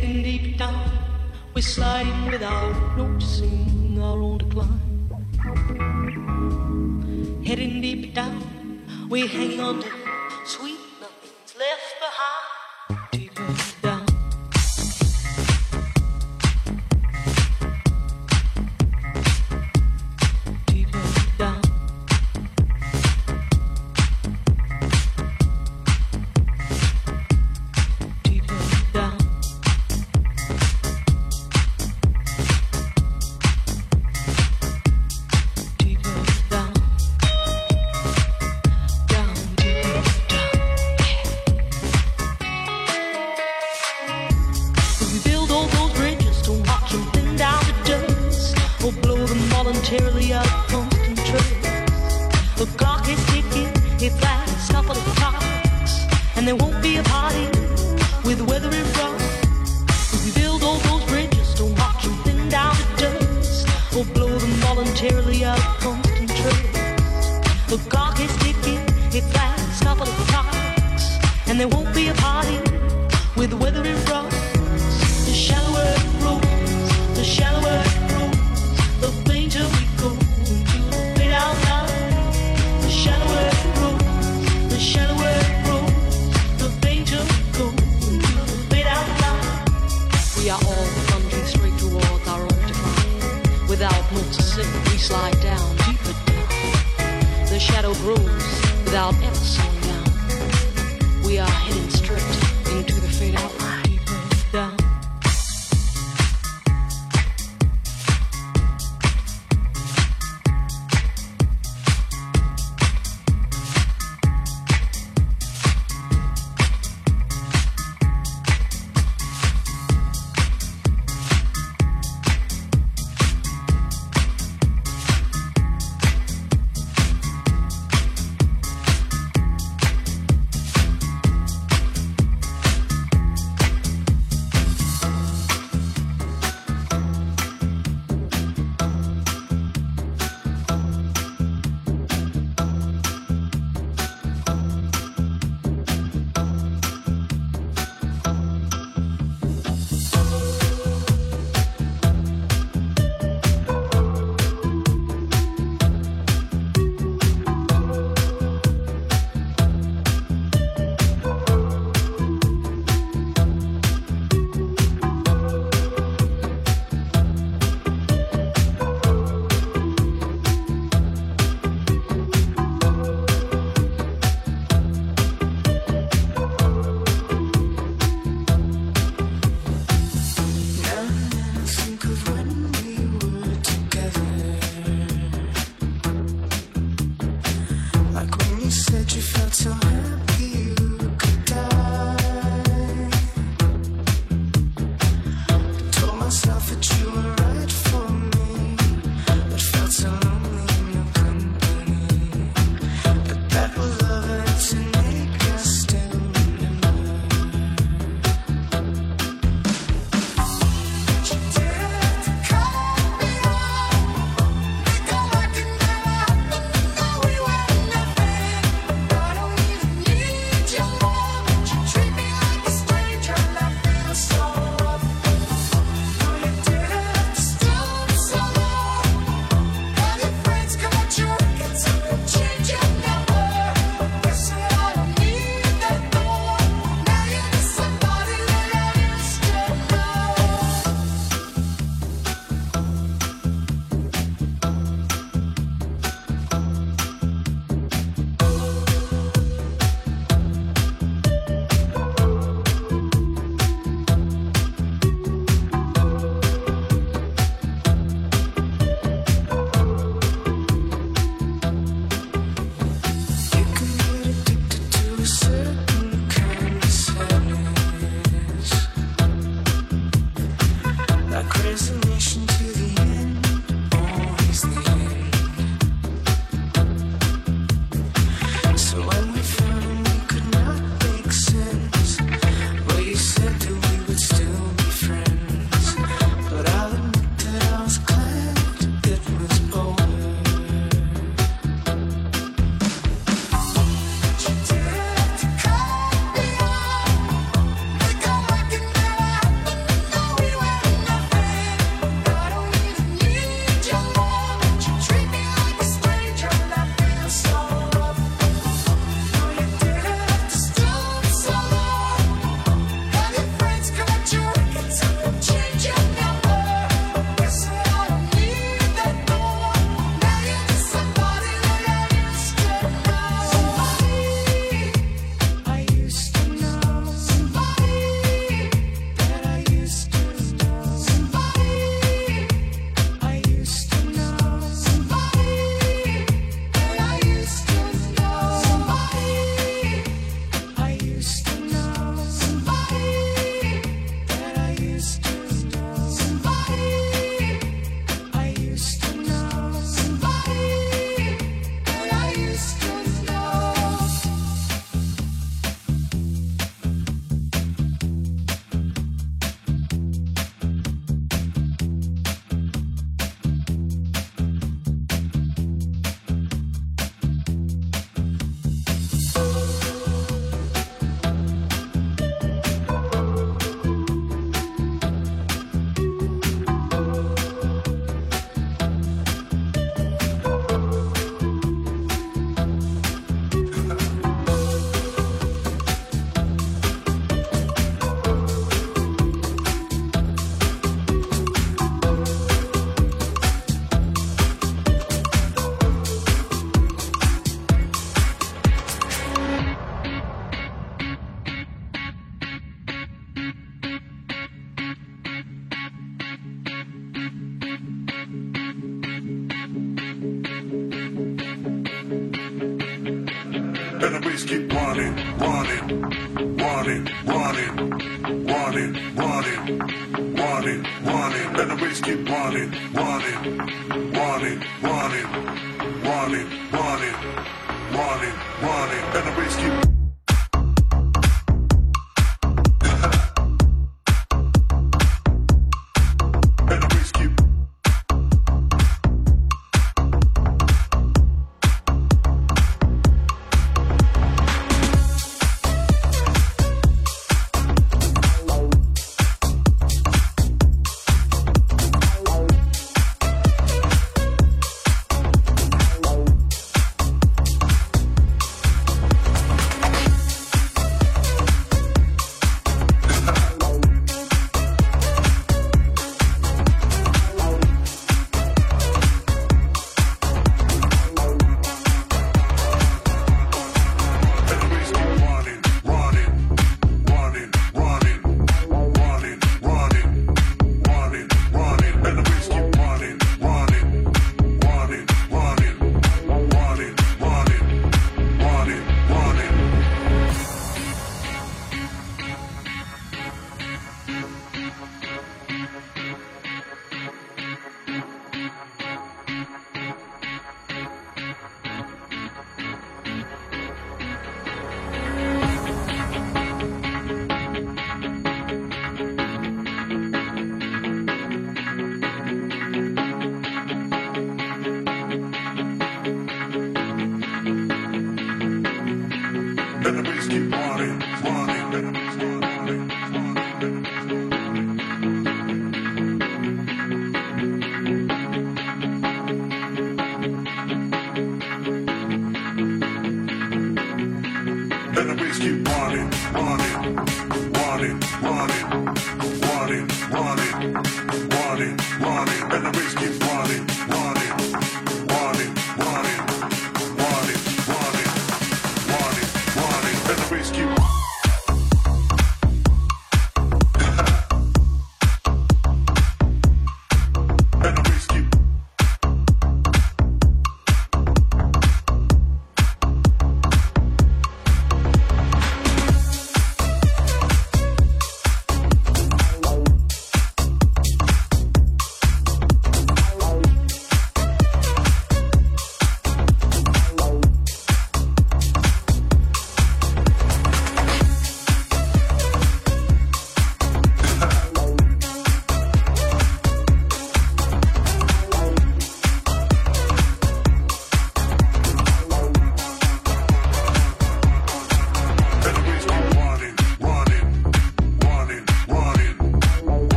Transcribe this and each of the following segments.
heading deep down. We're sliding without noticing our own decline. Heading deep down, we hang on to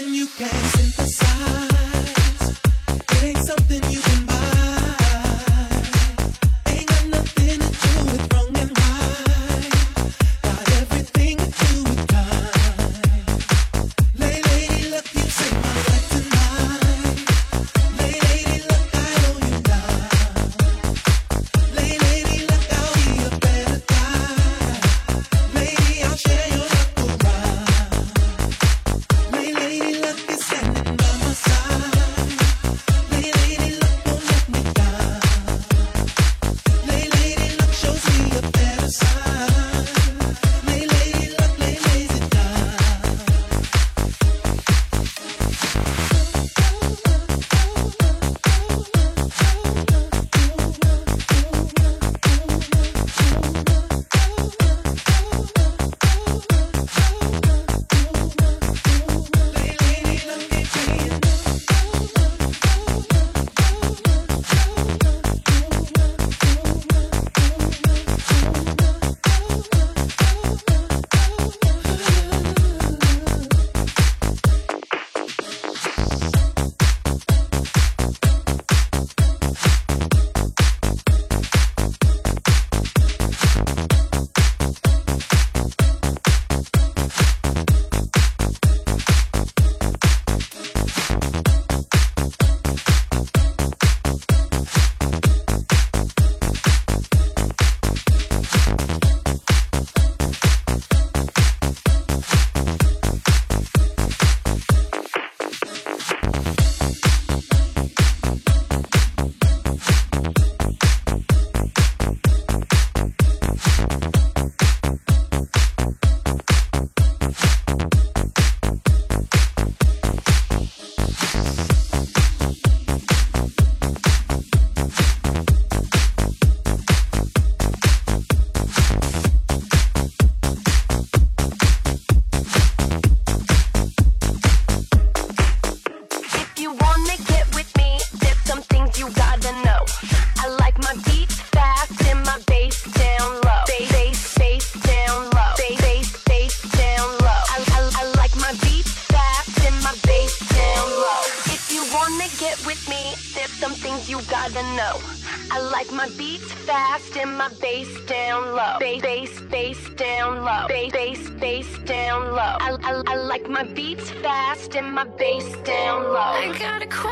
something you can synthesize.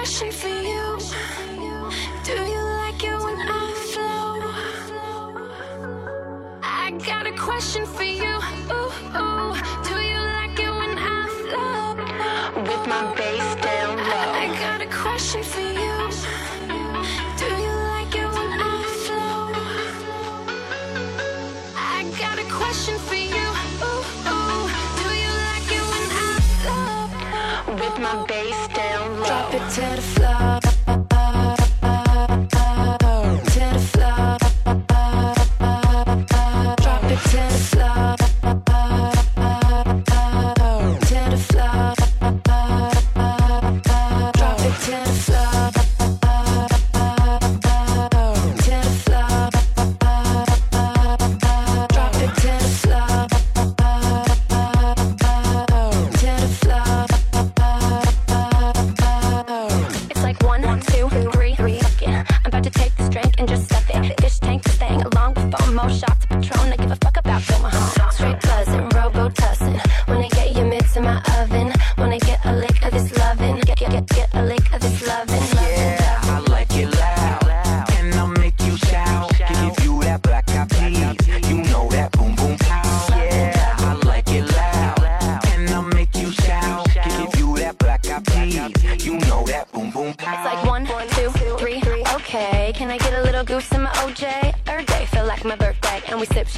Got a Drop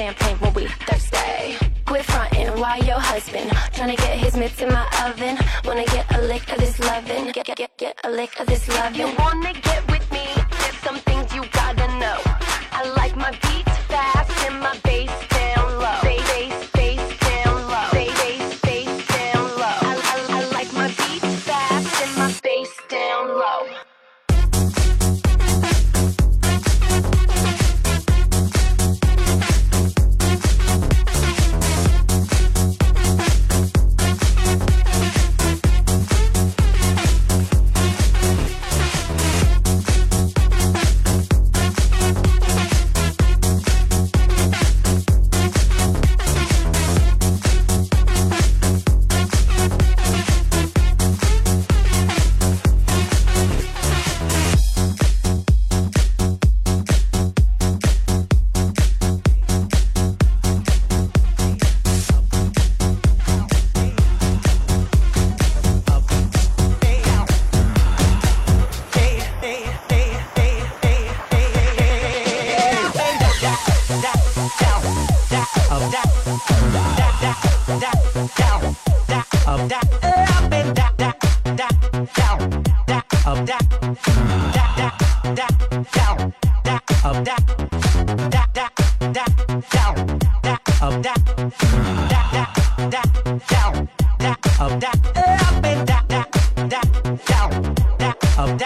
champagne when we thirsty. Quit frontin', why your husband tryna get his mitts in my oven? Wanna get a lick of this lovin'? Get, get, get, get a lick of this lovin'. You wanna get Hey,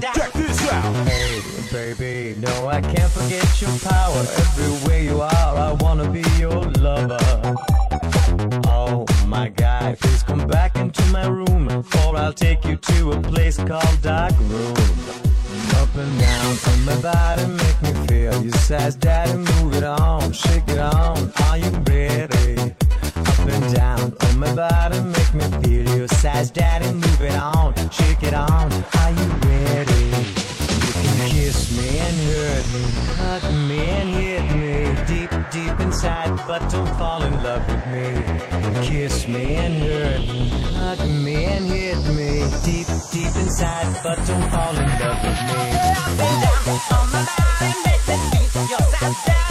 Check this out. Hey, baby, no, I can't forget your power. Everywhere you are, I wanna be your lover. Oh my God, please come back into my room, or I'll take you to a place called dark room. Up and down from my body, make me feel. You says, Daddy, move it on, shake it on. Are you ready? Up and down on my body, make me feel your size, daddy, move it on, shake it on. Are you ready? You can kiss me and hurt me, hug me and hit me deep, deep inside, but don't fall in love with me. Kiss me and hurt me, hug me and hit me deep, deep inside, but don't fall in love with me. Down on my body, make me your size.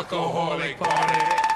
alcoholic party.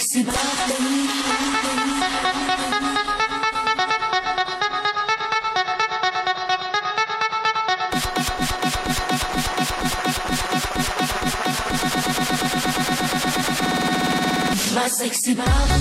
Sexy body. Sexy body.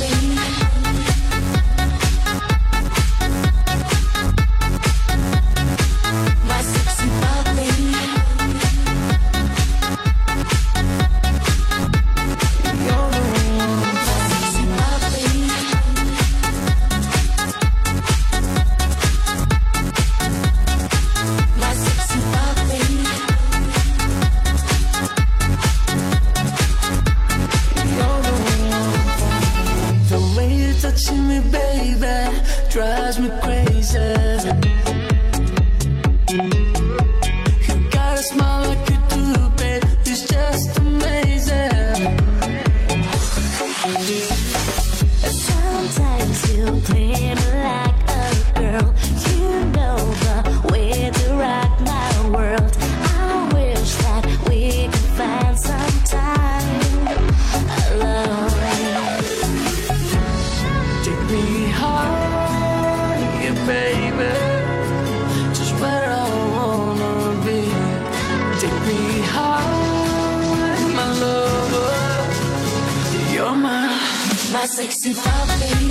My sexy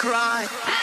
cry.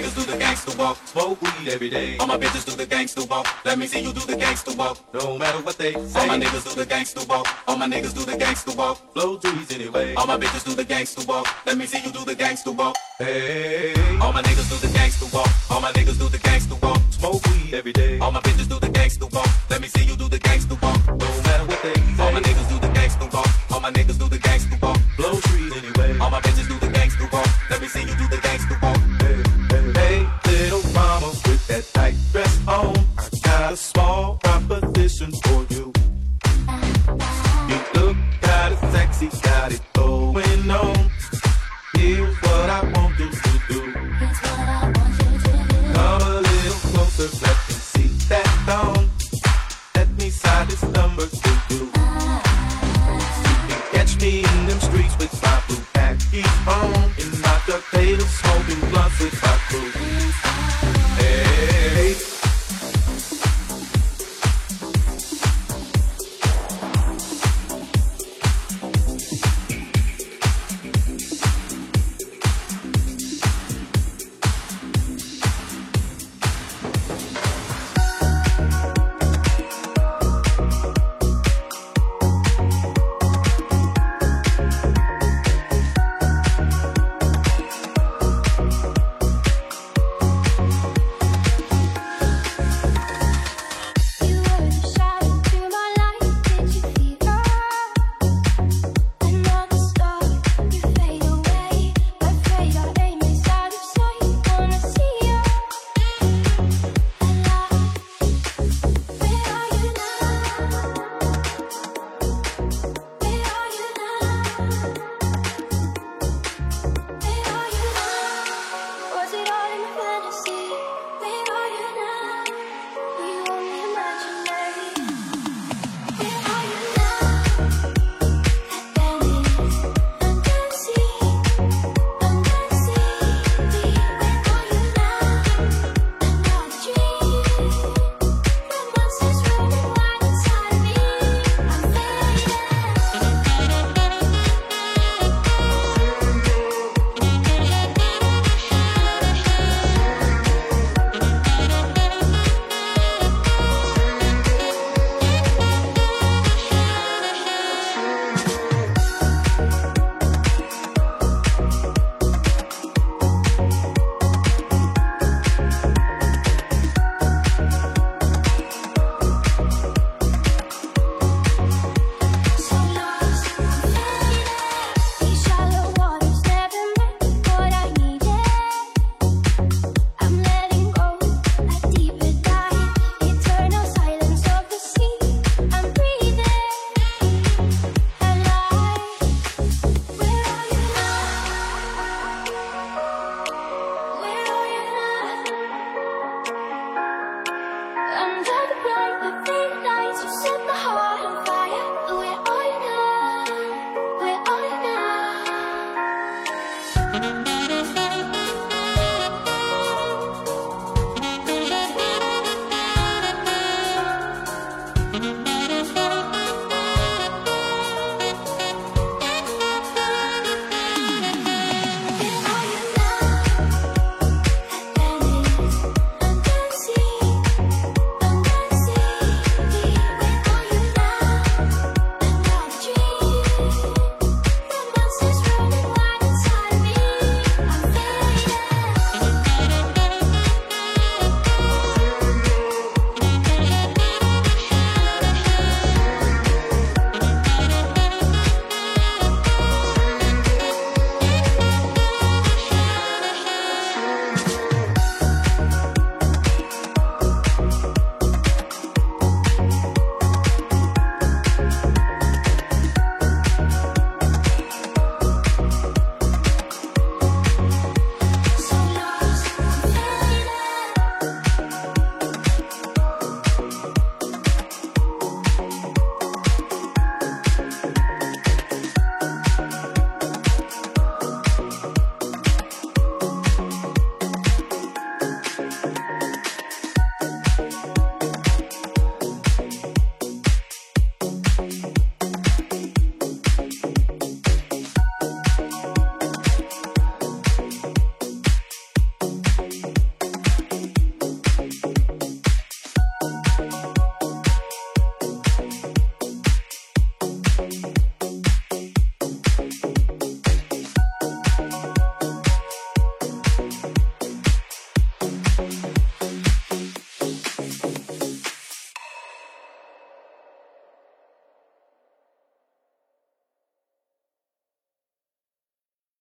niggas do the gangster walk, smoke weed every day. All my bitches do the gangster walk, let me see you do the gangster walk. No matter what they say. All my niggas do the gangster walk, all my niggas do the gangster walk. Flow trees anyway. All my bitches do the gangster walk, let me see you do the gangster walk. Hey. All my niggas do the gangster walk, all my niggas do the gangster walk. Smoke weed every day. All my bitches do the gangster walk, let me see you do the gangster walk. No matter what they say. All my niggas do the gangster walk, all my niggas do the